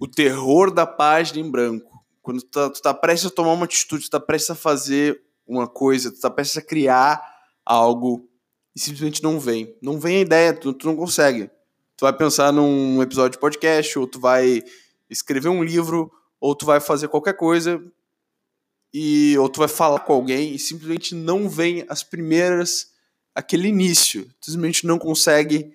o terror da página em branco. Quando tu tá, tu tá prestes a tomar uma atitude, tu tá prestes a fazer uma coisa, tu tá prestes a criar algo e simplesmente não vem. Não vem a ideia, tu, tu não consegue. Tu vai pensar num episódio de podcast, ou tu vai escrever um livro, ou tu vai fazer qualquer coisa, e ou tu vai falar com alguém e simplesmente não vem as primeiras, aquele início. Tu simplesmente não consegue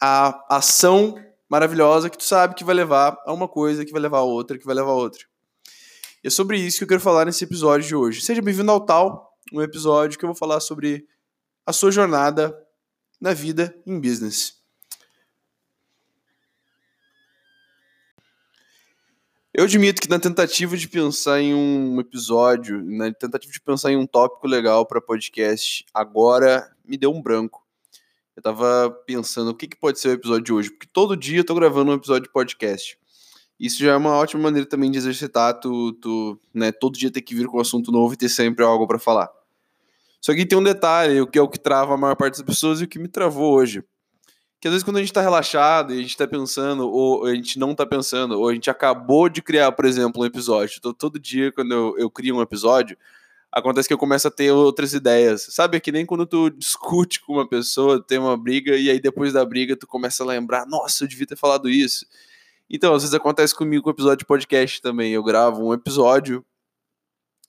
a ação maravilhosa que tu sabe que vai levar a uma coisa, que vai levar a outra, que vai levar a outra. E é sobre isso que eu quero falar nesse episódio de hoje. Seja bem-vindo ao Tal, um episódio que eu vou falar sobre a sua jornada na vida em business. Eu admito que na tentativa de pensar em um episódio, na tentativa de pensar em um tópico legal para podcast, agora me deu um branco. Eu tava pensando o que, que pode ser o episódio de hoje, porque todo dia eu tô gravando um episódio de podcast. Isso já é uma ótima maneira também de exercitar, tu, tu né, todo dia ter que vir com um assunto novo e ter sempre algo para falar. Só que tem um detalhe, o que é o que trava a maior parte das pessoas e o que me travou hoje que às vezes quando a gente está relaxado e a gente está pensando, ou a gente não está pensando, ou a gente acabou de criar, por exemplo, um episódio. Então, todo dia, quando eu, eu crio um episódio, acontece que eu começo a ter outras ideias. Sabe, é que nem quando tu discute com uma pessoa, tem uma briga, e aí depois da briga tu começa a lembrar, nossa, eu devia ter falado isso. Então, às vezes acontece comigo com o episódio de podcast também. Eu gravo um episódio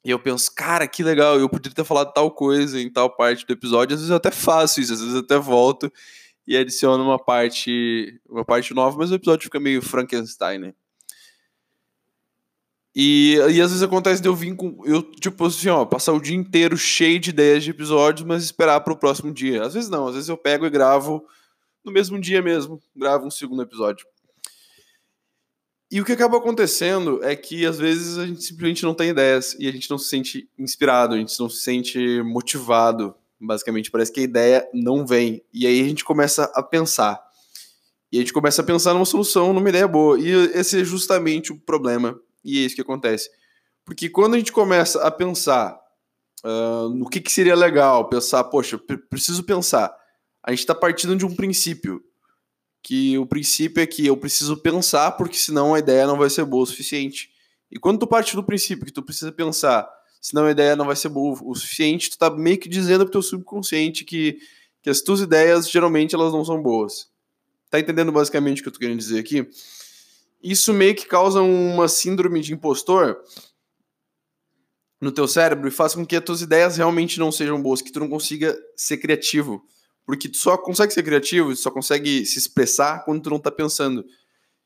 e eu penso, cara, que legal, eu poderia ter falado tal coisa em tal parte do episódio. Às vezes eu até faço isso, às vezes eu até volto e adiciona uma parte, uma parte nova, mas o episódio fica meio Frankenstein, né? E, e às vezes acontece de eu vir com. Eu, tipo assim, ó, passar o dia inteiro cheio de ideias de episódios, mas esperar para o próximo dia. Às vezes não, às vezes eu pego e gravo no mesmo dia mesmo, gravo um segundo episódio. E o que acaba acontecendo é que às vezes a gente simplesmente não tem ideias e a gente não se sente inspirado, a gente não se sente motivado Basicamente, parece que a ideia não vem. E aí a gente começa a pensar. E a gente começa a pensar numa solução, numa ideia boa. E esse é justamente o problema. E é isso que acontece. Porque quando a gente começa a pensar uh, no que, que seria legal, pensar, poxa, preciso pensar. A gente está partindo de um princípio. Que o princípio é que eu preciso pensar, porque senão a ideia não vai ser boa o suficiente. E quando tu parte do princípio que tu precisa pensar senão a ideia não vai ser boa o suficiente, tu tá meio que dizendo pro teu subconsciente que, que as tuas ideias, geralmente, elas não são boas. Tá entendendo basicamente o que eu tô querendo dizer aqui? Isso meio que causa uma síndrome de impostor no teu cérebro e faz com que as tuas ideias realmente não sejam boas, que tu não consiga ser criativo. Porque tu só consegue ser criativo, tu só consegue se expressar quando tu não tá pensando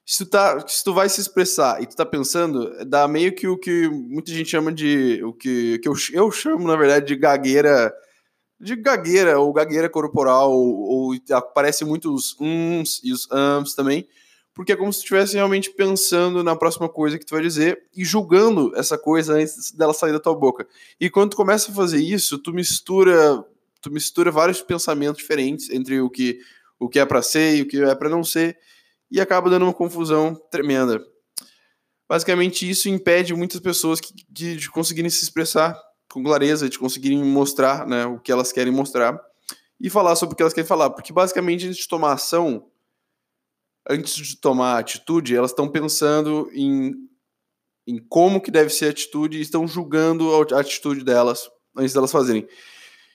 se tu, tá, se tu vai se expressar e tu tá pensando, dá meio que o que muita gente chama de. O que, que eu, eu chamo, na verdade, de gagueira. De gagueira, ou gagueira corporal, ou, ou aparece muito os uns e os ams também, porque é como se estivesse realmente pensando na próxima coisa que tu vai dizer e julgando essa coisa antes dela sair da tua boca. E quando tu começa a fazer isso, tu mistura, tu mistura vários pensamentos diferentes entre o que, o que é para ser e o que é para não ser e acaba dando uma confusão tremenda. Basicamente, isso impede muitas pessoas que, de, de conseguirem se expressar com clareza, de conseguirem mostrar né, o que elas querem mostrar e falar sobre o que elas querem falar. Porque, basicamente, antes de tomar ação, antes de tomar atitude, elas estão pensando em, em como que deve ser a atitude e estão julgando a atitude delas antes delas fazerem.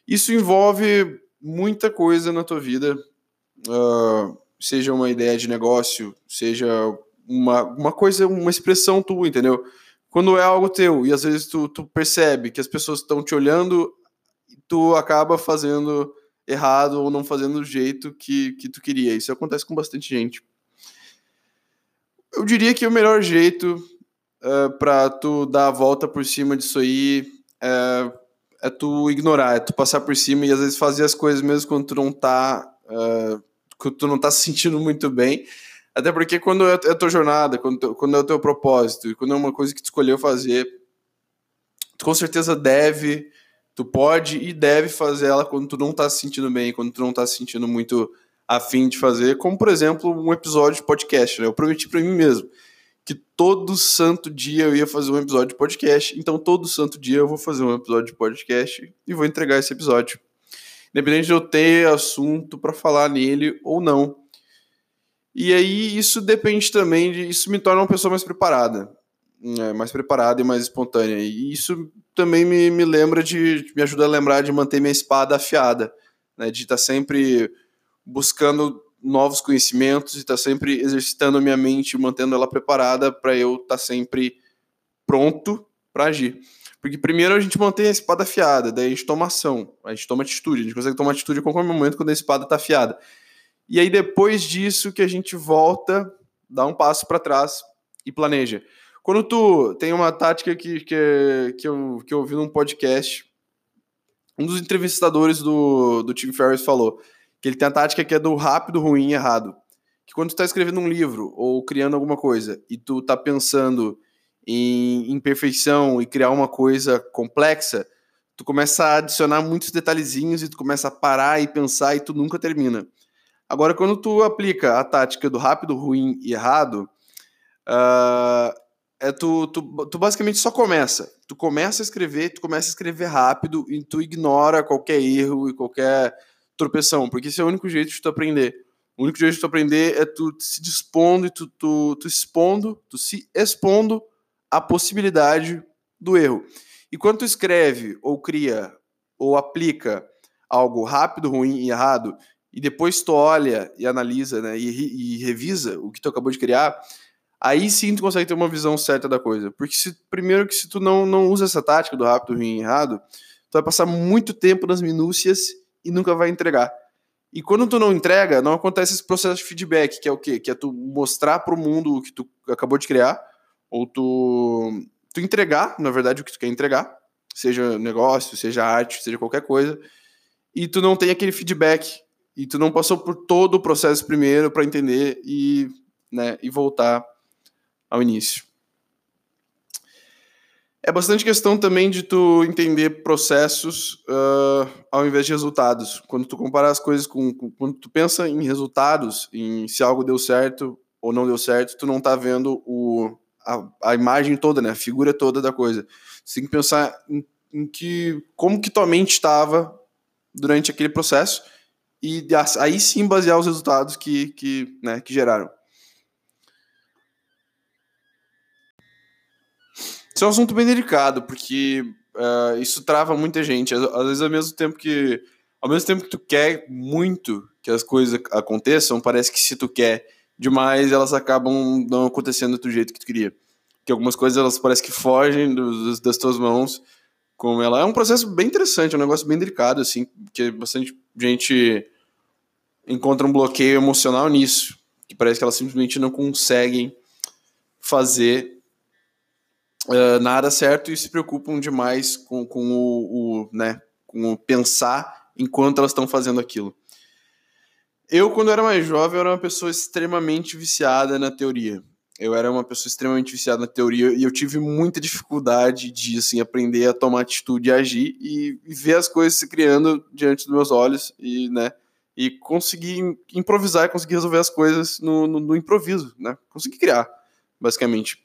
Isso envolve muita coisa na tua vida. Uh, seja uma ideia de negócio, seja uma, uma coisa, uma expressão tua, entendeu? Quando é algo teu e às vezes tu, tu percebe que as pessoas estão te olhando, tu acaba fazendo errado ou não fazendo do jeito que, que tu queria. Isso acontece com bastante gente. Eu diria que o melhor jeito uh, é, para tu dar a volta por cima disso aí é, é, tu ignorar, é tu passar por cima e às vezes fazer as coisas mesmo quando tu não tá uh, que tu não tá se sentindo muito bem. Até porque quando é a tua jornada, quando, quando é o teu propósito, e quando é uma coisa que tu escolheu fazer, tu com certeza deve, tu pode e deve fazer ela quando tu não tá se sentindo bem, quando tu não tá se sentindo muito afim de fazer, como por exemplo um episódio de podcast, né? Eu prometi para mim mesmo que todo santo dia eu ia fazer um episódio de podcast, então todo santo dia eu vou fazer um episódio de podcast e vou entregar esse episódio independente de eu ter assunto para falar nele ou não. E aí isso depende também de. Isso me torna uma pessoa mais preparada. É, mais preparada e mais espontânea. E isso também me, me lembra de. me ajuda a lembrar de manter minha espada afiada. Né, de estar tá sempre buscando novos conhecimentos e estar tá sempre exercitando a minha mente, mantendo ela preparada para eu estar tá sempre pronto para agir. Porque primeiro a gente mantém a espada afiada, daí a gente toma ação, a gente toma atitude, a gente consegue tomar atitude a qualquer momento quando a espada está afiada. E aí depois disso que a gente volta, dá um passo para trás e planeja. Quando tu tem uma tática que, que, que, eu, que eu ouvi num podcast, um dos entrevistadores do, do Tim Ferriss falou que ele tem a tática que é do rápido, ruim errado. Que quando tu tá escrevendo um livro ou criando alguma coisa e tu tá pensando em imperfeição e criar uma coisa complexa, tu começa a adicionar muitos detalhezinhos e tu começa a parar e pensar e tu nunca termina. Agora, quando tu aplica a tática do rápido, ruim e errado, uh, é tu, tu, tu basicamente só começa. Tu começa a escrever, tu começa a escrever rápido e tu ignora qualquer erro e qualquer tropeção, porque esse é o único jeito de tu aprender. O único jeito de tu aprender é tu se dispondo e tu, tu, tu expondo, tu se expondo à possibilidade do erro. E quando tu escreve ou cria ou aplica algo rápido, ruim e errado, e depois tu olha e analisa né, e, e revisa o que tu acabou de criar, aí sim tu consegue ter uma visão certa da coisa. Porque se, primeiro que se tu não, não usa essa tática do rápido, ruim e errado, tu vai passar muito tempo nas minúcias e nunca vai entregar. E quando tu não entrega, não acontece esse processo de feedback, que é o quê? Que é tu mostrar para o mundo o que tu acabou de criar, ou tu, tu entregar, na verdade, o que tu quer entregar, seja negócio, seja arte, seja qualquer coisa, e tu não tem aquele feedback e tu não passou por todo o processo primeiro para entender e, né, e voltar ao início. É bastante questão também de tu entender processos uh, ao invés de resultados. Quando tu compara as coisas com, com, Quando tu pensa em resultados, em se algo deu certo ou não deu certo, tu não tá vendo o, a, a imagem toda, né? A figura toda da coisa. Você tem que pensar em, em que... Como que tua mente estava durante aquele processo e aí sim basear os resultados que, que, né, que geraram. É um assunto bem delicado, porque uh, isso trava muita gente. Às, vezes, ao mesmo tempo que. Ao mesmo tempo que tu quer muito que as coisas aconteçam, parece que se tu quer demais, elas acabam não acontecendo do jeito que tu queria. Que algumas coisas elas parecem que fogem das tuas mãos. Como ela é um processo bem interessante, é um negócio bem delicado, assim, que bastante gente encontra um bloqueio emocional nisso, que parece que elas simplesmente não conseguem fazer uh, nada certo e se preocupam demais com, com o, o, né, com o pensar enquanto elas estão fazendo aquilo. Eu, quando era mais jovem, era uma pessoa extremamente viciada na teoria. Eu era uma pessoa extremamente viciada na teoria e eu tive muita dificuldade de assim, aprender a tomar atitude e agir e, ver as coisas se criando diante dos meus olhos e, né, e conseguir improvisar conseguir resolver as coisas no, no, no improviso, né? Consegui criar, basicamente.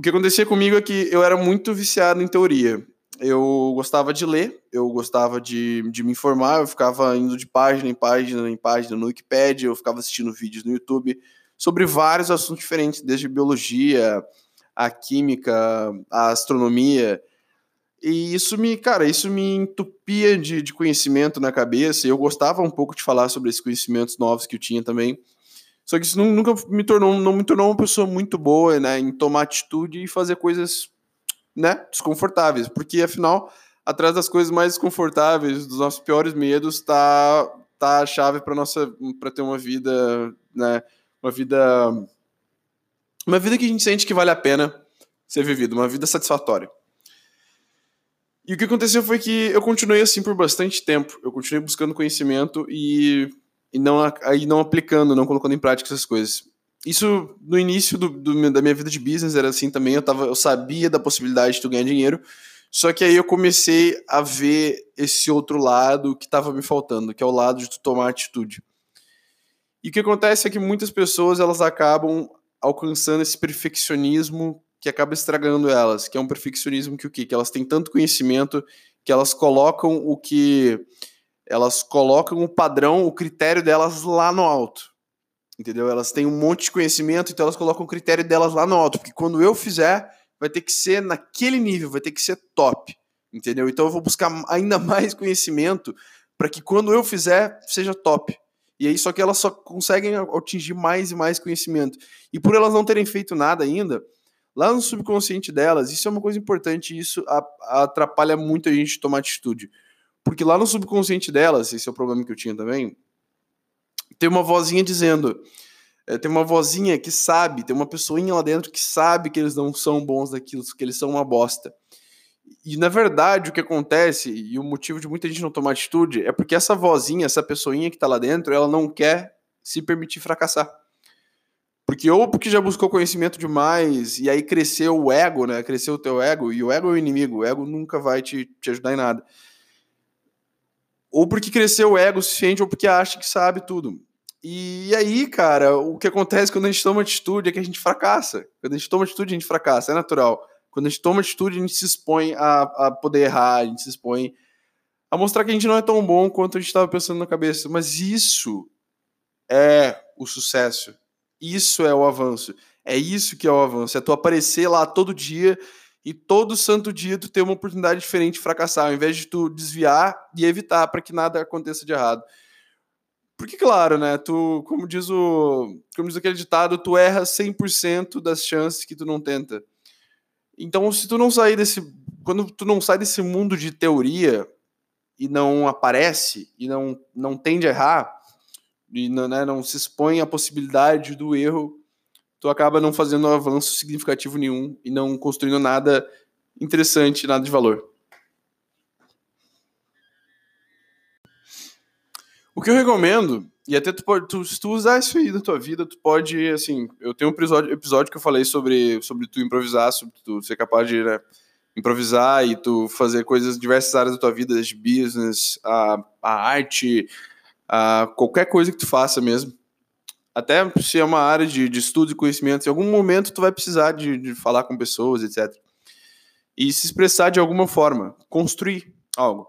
O que acontecia comigo é que eu era muito viciado em teoria. Eu gostava de ler, eu gostava de, de me informar, eu ficava indo de página em página em página no Wikipedia, eu ficava assistindo vídeos no YouTube sobre vários assuntos diferentes, desde biologia, a química, a astronomia. E isso me, cara, isso me entupia de, de conhecimento na cabeça. E eu gostava um pouco de falar sobre esses conhecimentos novos que eu tinha também. Só que isso nunca me tornou, não me tornou uma pessoa muito boa, né, em tomar atitude e fazer coisas, né, desconfortáveis, porque afinal, atrás das coisas mais desconfortáveis, dos nossos piores medos, tá tá a chave para nossa para ter uma vida, né, uma vida uma vida que a gente sente que vale a pena ser vivida, uma vida satisfatória. E o que aconteceu foi que eu continuei assim por bastante tempo. Eu continuei buscando conhecimento e, e não, aí não aplicando, não colocando em prática essas coisas. Isso no início do, do, da minha vida de business era assim também. Eu, tava, eu sabia da possibilidade de tu ganhar dinheiro. Só que aí eu comecei a ver esse outro lado que estava me faltando, que é o lado de tu tomar atitude. E o que acontece é que muitas pessoas elas acabam alcançando esse perfeccionismo que acaba estragando elas, que é um perfeccionismo que o quê? Que elas têm tanto conhecimento que elas colocam o que elas colocam o padrão, o critério delas lá no alto. entendeu? Elas têm um monte de conhecimento, então elas colocam o critério delas lá no alto, porque quando eu fizer, vai ter que ser naquele nível, vai ter que ser top, entendeu? Então eu vou buscar ainda mais conhecimento para que quando eu fizer, seja top. E aí, só que elas só conseguem atingir mais e mais conhecimento. E por elas não terem feito nada ainda, lá no subconsciente delas, isso é uma coisa importante, isso atrapalha muito a gente tomar atitude. Porque lá no subconsciente delas, esse é o problema que eu tinha também, tem uma vozinha dizendo. É, tem uma vozinha que sabe, tem uma pessoinha lá dentro que sabe que eles não são bons daquilo, que eles são uma bosta. E na verdade o que acontece, e o motivo de muita gente não tomar atitude, é porque essa vozinha, essa pessoinha que tá lá dentro, ela não quer se permitir fracassar. Porque ou porque já buscou conhecimento demais, e aí cresceu o ego, né? Cresceu o teu ego, e o ego é o inimigo, o ego nunca vai te, te ajudar em nada ou porque cresceu o ego suficiente, ou porque acha que sabe tudo. E aí, cara, o que acontece quando a gente toma atitude é que a gente fracassa. Quando a gente toma atitude, a gente fracassa, é natural. Quando a gente toma atitude, a gente se expõe a, a poder errar, a gente se expõe a mostrar que a gente não é tão bom quanto a gente estava pensando na cabeça. Mas isso é o sucesso. Isso é o avanço. É isso que é o avanço. É tu aparecer lá todo dia e todo santo dia tu ter uma oportunidade diferente de fracassar, ao invés de tu desviar e evitar para que nada aconteça de errado. Porque, claro, né, tu, como diz o, como diz aquele ditado, tu erra 100% das chances que tu não tenta. Então, se tu não sair desse, quando tu não sai desse mundo de teoria e não aparece e não, não tende a errar, e não, né, não se expõe à possibilidade do erro, tu acaba não fazendo um avanço significativo nenhum e não construindo nada interessante, nada de valor. O que eu recomendo, e até tu pode, tu, se tu usar isso aí na tua vida, tu pode, assim, eu tenho um episódio, episódio que eu falei sobre, sobre tu improvisar, sobre tu ser capaz de né, improvisar e tu fazer coisas em diversas áreas da tua vida, desde business, a, a arte, a qualquer coisa que tu faça mesmo até se é uma área de, de estudo e conhecimento, em algum momento tu vai precisar de, de falar com pessoas, etc. E se expressar de alguma forma, construir algo.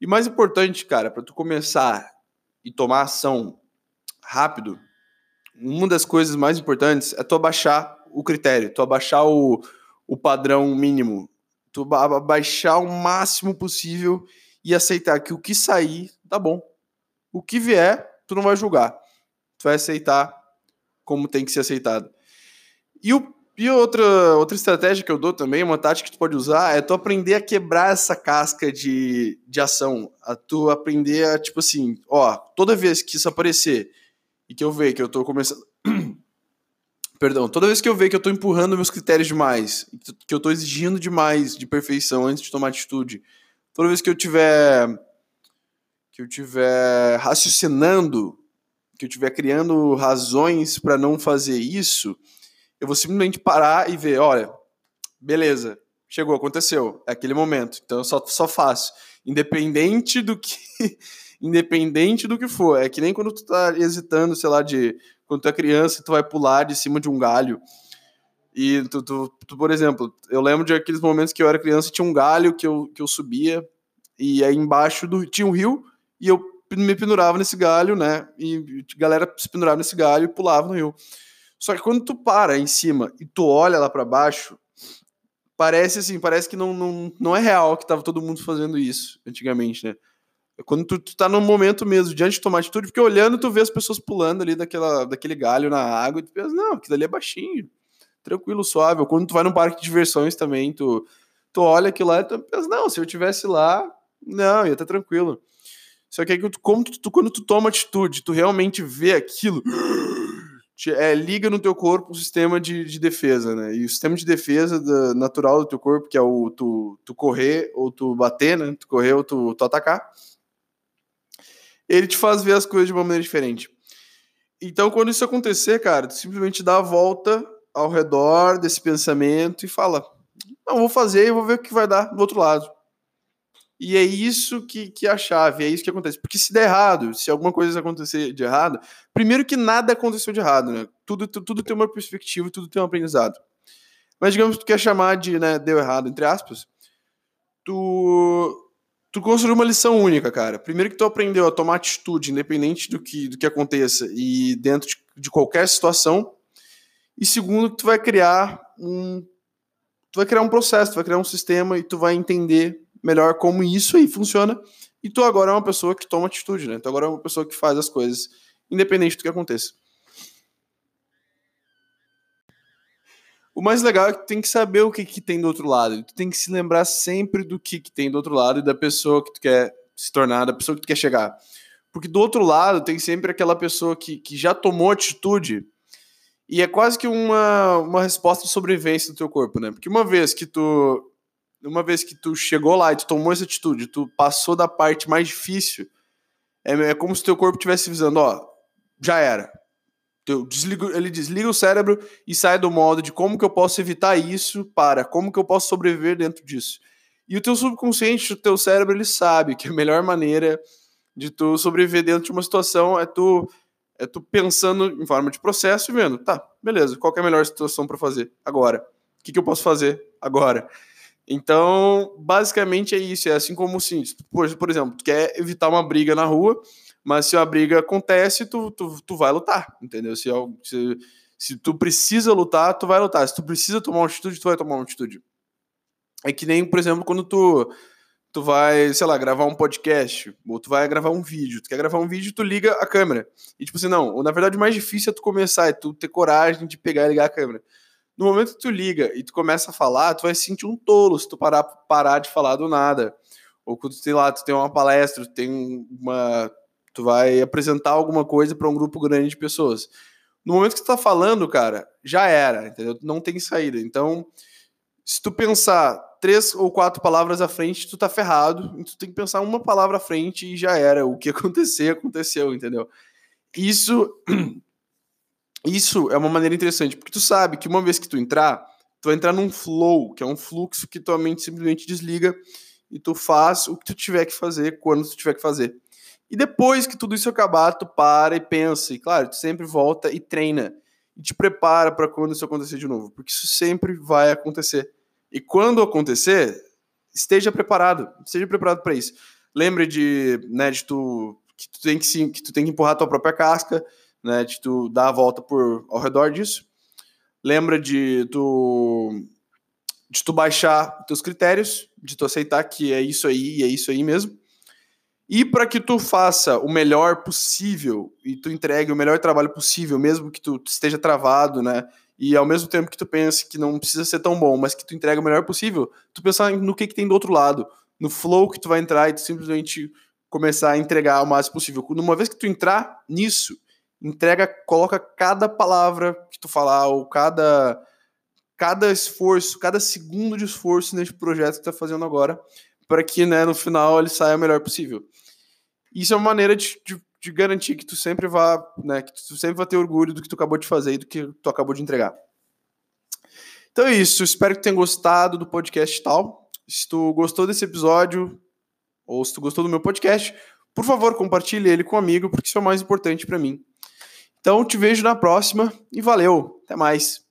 E mais importante, cara, para tu começar e tomar ação rápido, uma das coisas mais importantes é tu abaixar o critério, tu abaixar o, o padrão mínimo, tu abaixar o máximo possível e aceitar que o que sair tá bom. O que vier, tu não vai julgar tu vai aceitar como tem que ser aceitado. E, o, e outra, outra estratégia que eu dou também, uma tática que tu pode usar, é tu aprender a quebrar essa casca de, de ação. A tu aprender a, tipo assim, ó, toda vez que isso aparecer e que eu ver que eu tô começando. Perdão, toda vez que eu ver que eu tô empurrando meus critérios demais, que eu tô exigindo demais de perfeição antes de tomar atitude, toda vez que eu tiver que eu tiver raciocinando que eu estiver criando razões para não fazer isso, eu vou simplesmente parar e ver, olha, beleza, chegou, aconteceu, é aquele momento, então eu só, só faço, independente do que independente do que for, é que nem quando tu tá hesitando, sei lá, de quando tu é criança, tu vai pular de cima de um galho, e tu, tu, tu, por exemplo, eu lembro de aqueles momentos que eu era criança, tinha um galho que eu, que eu subia, e aí embaixo do, tinha um rio, e eu me pendurava nesse galho, né? E galera se pendurava nesse galho e pulava no rio. Só que quando tu para em cima e tu olha lá para baixo, parece assim, parece que não, não, não é real que tava todo mundo fazendo isso antigamente, né? Quando tu, tu tá no momento mesmo, diante de tomar atitude, porque olhando tu vê as pessoas pulando ali daquela, daquele galho na água e tu pensa, não, aquilo ali é baixinho, tranquilo, suave. Quando tu vai num parque de diversões também, tu, tu olha aquilo lá e tu pensa, não, se eu tivesse lá, não, ia estar tá tranquilo. Só que aí, como tu, quando tu toma atitude, tu realmente vê aquilo, é, liga no teu corpo o sistema de, de defesa, né? E o sistema de defesa da, natural do teu corpo, que é o tu, tu correr ou tu bater, né? Tu correr ou tu, tu atacar, ele te faz ver as coisas de uma maneira diferente. Então, quando isso acontecer, cara, tu simplesmente dá a volta ao redor desse pensamento e fala: Não, vou fazer e vou ver o que vai dar do outro lado. E é isso que, que é a chave, é isso que acontece. Porque se der errado, se alguma coisa acontecer de errado, primeiro que nada aconteceu de errado, né? Tudo, tudo, tudo tem uma perspectiva, tudo tem um aprendizado. Mas digamos que tu quer chamar de né, deu errado, entre aspas, tu tu construiu uma lição única, cara. Primeiro que tu aprendeu a tomar atitude, independente do que, do que aconteça e dentro de, de qualquer situação. E segundo, tu vai criar um tu vai criar um processo, tu vai criar um sistema e tu vai entender melhor como isso aí funciona. E tu agora é uma pessoa que toma atitude, né? Tu agora é uma pessoa que faz as coisas, independente do que aconteça. O mais legal é que tu tem que saber o que, que tem do outro lado. Tu tem que se lembrar sempre do que, que tem do outro lado e da pessoa que tu quer se tornar, da pessoa que tu quer chegar. Porque do outro lado tem sempre aquela pessoa que, que já tomou atitude e é quase que uma, uma resposta de sobrevivência do teu corpo, né? Porque uma vez que tu uma vez que tu chegou lá e tu tomou essa atitude, tu passou da parte mais difícil, é, é como se teu corpo estivesse avisando, ó, já era ele desliga o cérebro e sai do modo de como que eu posso evitar isso para como que eu posso sobreviver dentro disso. E o teu subconsciente, o teu cérebro, ele sabe que a melhor maneira de tu sobreviver dentro de uma situação é tu é tu pensando em forma de processo e vendo, tá, beleza, qual é a melhor situação para fazer agora? O que, que eu posso fazer agora? Então, basicamente é isso. É assim como, assim, por, por exemplo, tu quer evitar uma briga na rua, mas se a briga acontece, tu, tu, tu vai lutar, entendeu? Se, se, se tu precisa lutar, tu vai lutar. Se tu precisa tomar uma atitude, tu vai tomar uma atitude. É que nem, por exemplo, quando tu, tu vai, sei lá, gravar um podcast, ou tu vai gravar um vídeo. Tu quer gravar um vídeo, tu liga a câmera. E tipo assim, não, na verdade o mais difícil é tu começar, é tu ter coragem de pegar e ligar a câmera. No momento que tu liga e tu começa a falar, tu vai se sentir um tolo se tu parar, parar de falar do nada. Ou quando tem lá, tu tem uma palestra, tu tem uma Tu vai apresentar alguma coisa para um grupo grande de pessoas. No momento que tu tá falando, cara, já era, entendeu? Não tem saída. Então, se tu pensar três ou quatro palavras à frente, tu tá ferrado. Tu tem que pensar uma palavra à frente e já era. O que acontecer, aconteceu, entendeu? Isso, isso é uma maneira interessante, porque tu sabe que uma vez que tu entrar, tu vai entrar num flow, que é um fluxo que tua mente simplesmente desliga e tu faz o que tu tiver que fazer quando tu tiver que fazer. E depois que tudo isso acabar, tu para e pensa. E claro, tu sempre volta e treina. E te prepara para quando isso acontecer de novo. Porque isso sempre vai acontecer. E quando acontecer, esteja preparado. Esteja preparado para isso. Lembre de, né, de tu, que, tu tem que, que tu tem que empurrar a tua própria casca, né, de tu dar a volta por, ao redor disso. Lembra de tu, de tu baixar teus critérios, de tu aceitar que é isso aí e é isso aí mesmo e para que tu faça o melhor possível e tu entregue o melhor trabalho possível, mesmo que tu esteja travado, né? E ao mesmo tempo que tu pense que não precisa ser tão bom, mas que tu entregue o melhor possível, tu pensar no que, que tem do outro lado, no flow que tu vai entrar e tu simplesmente começar a entregar o máximo possível. Uma vez que tu entrar nisso, entrega, coloca cada palavra que tu falar ou cada cada esforço, cada segundo de esforço nesse projeto que tu tá fazendo agora, para que, né, no final ele saia o melhor possível. Isso é uma maneira de, de, de, garantir que tu sempre vá, né, que tu sempre vai ter orgulho do que tu acabou de fazer e do que tu acabou de entregar. Então é isso, espero que tenha gostado do podcast tal. Se tu gostou desse episódio ou se tu gostou do meu podcast, por favor, compartilhe ele com um amigo, porque isso é o mais importante para mim. Então te vejo na próxima e valeu, até mais.